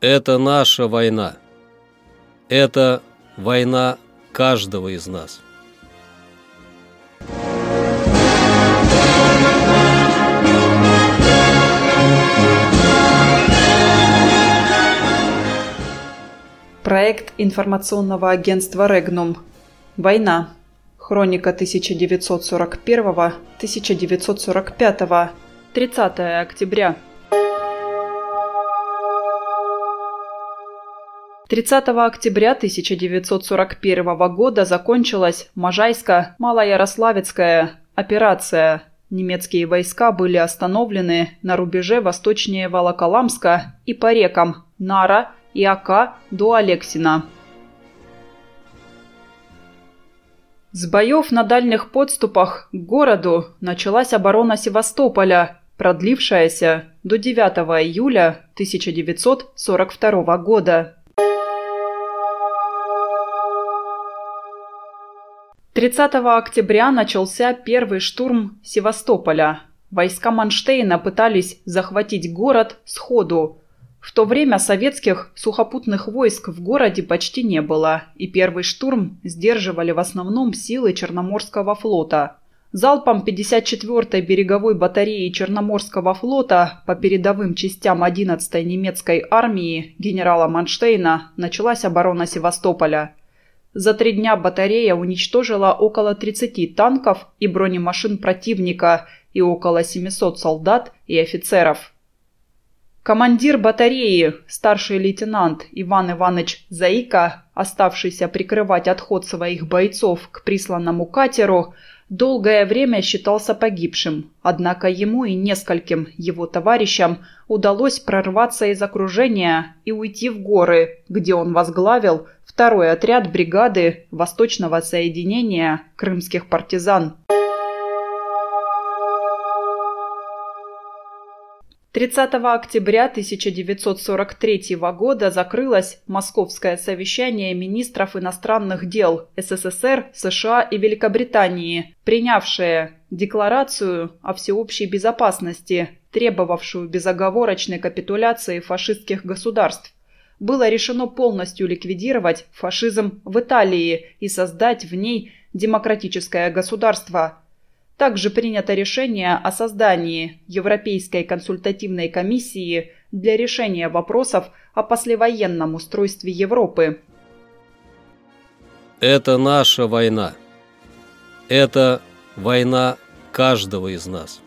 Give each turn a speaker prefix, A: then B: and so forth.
A: Это наша война. Это война каждого из нас.
B: Проект информационного агентства «Регнум». Война. Хроника 1941-1945. 30 октября. 30 октября 1941 года закончилась Можайско-Малоярославецкая операция. Немецкие войска были остановлены на рубеже восточнее Волоколамска и по рекам Нара и Ака до Алексина. С боев на дальних подступах к городу началась оборона Севастополя, продлившаяся до 9 июля 1942 года. 30 октября начался первый штурм Севастополя. Войска Манштейна пытались захватить город сходу, в то время советских сухопутных войск в городе почти не было, и первый штурм сдерживали в основном силы Черноморского флота. Залпом 54-й береговой батареи Черноморского флота по передовым частям 11-й немецкой армии генерала Манштейна началась оборона Севастополя. За три дня батарея уничтожила около 30 танков и бронемашин противника и около 700 солдат и офицеров. Командир батареи, старший лейтенант Иван Иванович Заика, оставшийся прикрывать отход своих бойцов к присланному катеру, долгое время считался погибшим, однако ему и нескольким его товарищам удалось прорваться из окружения и уйти в горы, где он возглавил второй отряд бригады Восточного соединения крымских партизан. 30 октября 1943 года закрылось Московское совещание министров иностранных дел СССР, США и Великобритании, принявшее Декларацию о всеобщей безопасности, требовавшую безоговорочной капитуляции фашистских государств. Было решено полностью ликвидировать фашизм в Италии и создать в ней демократическое государство – также принято решение о создании Европейской консультативной комиссии для решения вопросов о послевоенном устройстве Европы.
A: Это наша война. Это война каждого из нас.